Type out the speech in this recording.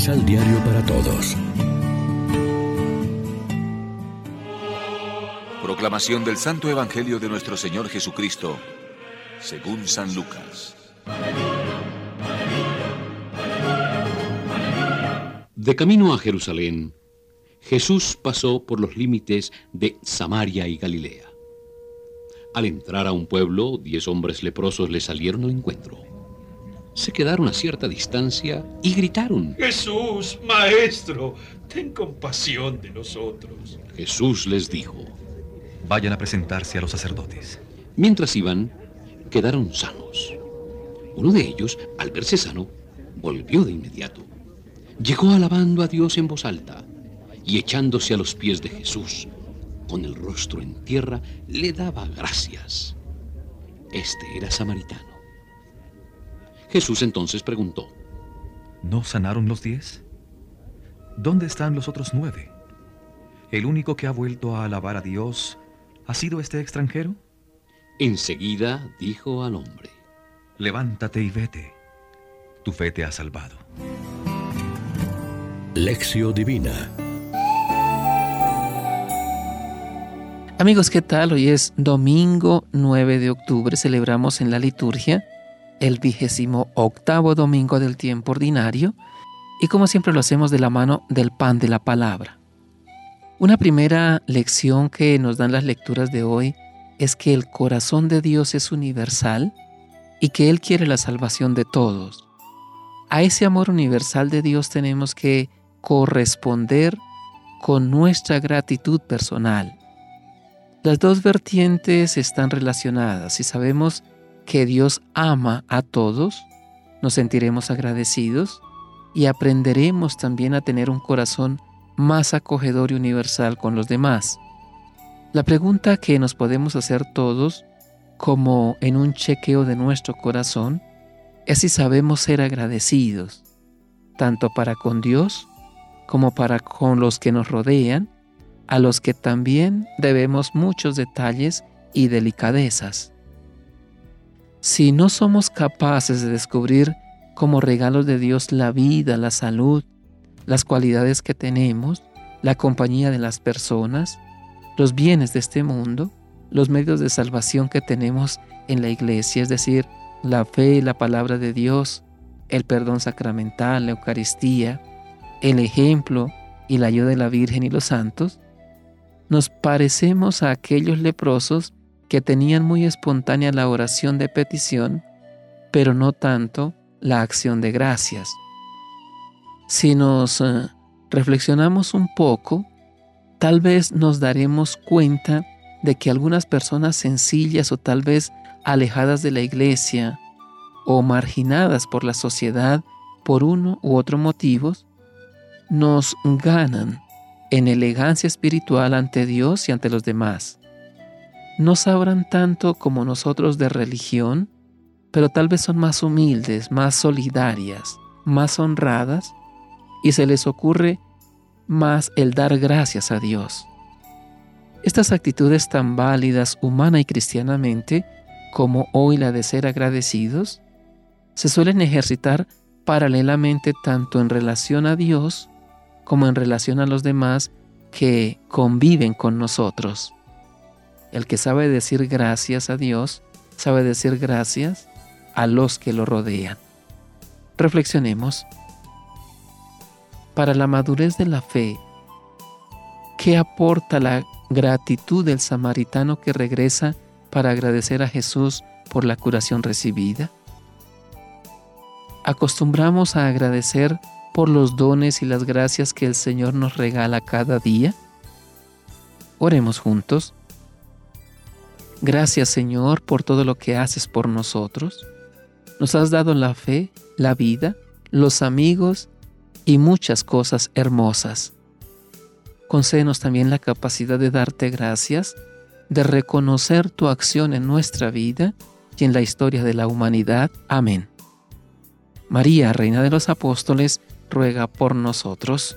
Misal Diario para Todos. Proclamación del Santo Evangelio de nuestro Señor Jesucristo, según San Lucas. De camino a Jerusalén, Jesús pasó por los límites de Samaria y Galilea. Al entrar a un pueblo, diez hombres leprosos le salieron al encuentro. Se quedaron a cierta distancia y gritaron. Jesús, Maestro, ten compasión de nosotros. Jesús les dijo. Vayan a presentarse a los sacerdotes. Mientras iban, quedaron sanos. Uno de ellos, al verse sano, volvió de inmediato. Llegó alabando a Dios en voz alta y echándose a los pies de Jesús, con el rostro en tierra, le daba gracias. Este era samaritano. Jesús entonces preguntó, ¿No sanaron los diez? ¿Dónde están los otros nueve? ¿El único que ha vuelto a alabar a Dios ha sido este extranjero? Enseguida dijo al hombre, Levántate y vete. Tu fe te ha salvado. Lección Divina Amigos, ¿qué tal? Hoy es domingo 9 de octubre. Celebramos en la liturgia el vigésimo octavo domingo del tiempo ordinario y como siempre lo hacemos de la mano del pan de la palabra. Una primera lección que nos dan las lecturas de hoy es que el corazón de Dios es universal y que Él quiere la salvación de todos. A ese amor universal de Dios tenemos que corresponder con nuestra gratitud personal. Las dos vertientes están relacionadas. Si sabemos que Dios ama a todos, nos sentiremos agradecidos y aprenderemos también a tener un corazón más acogedor y universal con los demás. La pregunta que nos podemos hacer todos, como en un chequeo de nuestro corazón, es si sabemos ser agradecidos, tanto para con Dios como para con los que nos rodean a los que también debemos muchos detalles y delicadezas. Si no somos capaces de descubrir como regalos de Dios la vida, la salud, las cualidades que tenemos, la compañía de las personas, los bienes de este mundo, los medios de salvación que tenemos en la iglesia, es decir, la fe, la palabra de Dios, el perdón sacramental, la Eucaristía, el ejemplo y la ayuda de la Virgen y los santos, nos parecemos a aquellos leprosos que tenían muy espontánea la oración de petición, pero no tanto la acción de gracias. Si nos eh, reflexionamos un poco, tal vez nos daremos cuenta de que algunas personas sencillas o tal vez alejadas de la iglesia o marginadas por la sociedad por uno u otro motivos, nos ganan en elegancia espiritual ante Dios y ante los demás. No sabrán tanto como nosotros de religión, pero tal vez son más humildes, más solidarias, más honradas, y se les ocurre más el dar gracias a Dios. Estas actitudes tan válidas humana y cristianamente, como hoy la de ser agradecidos, se suelen ejercitar paralelamente tanto en relación a Dios como en relación a los demás que conviven con nosotros. El que sabe decir gracias a Dios, sabe decir gracias a los que lo rodean. Reflexionemos. Para la madurez de la fe, ¿qué aporta la gratitud del samaritano que regresa para agradecer a Jesús por la curación recibida? ¿Acostumbramos a agradecer por los dones y las gracias que el Señor nos regala cada día? Oremos juntos. Gracias Señor por todo lo que haces por nosotros. Nos has dado la fe, la vida, los amigos y muchas cosas hermosas. Concédenos también la capacidad de darte gracias, de reconocer tu acción en nuestra vida y en la historia de la humanidad. Amén. María, Reina de los Apóstoles, ruega por nosotros.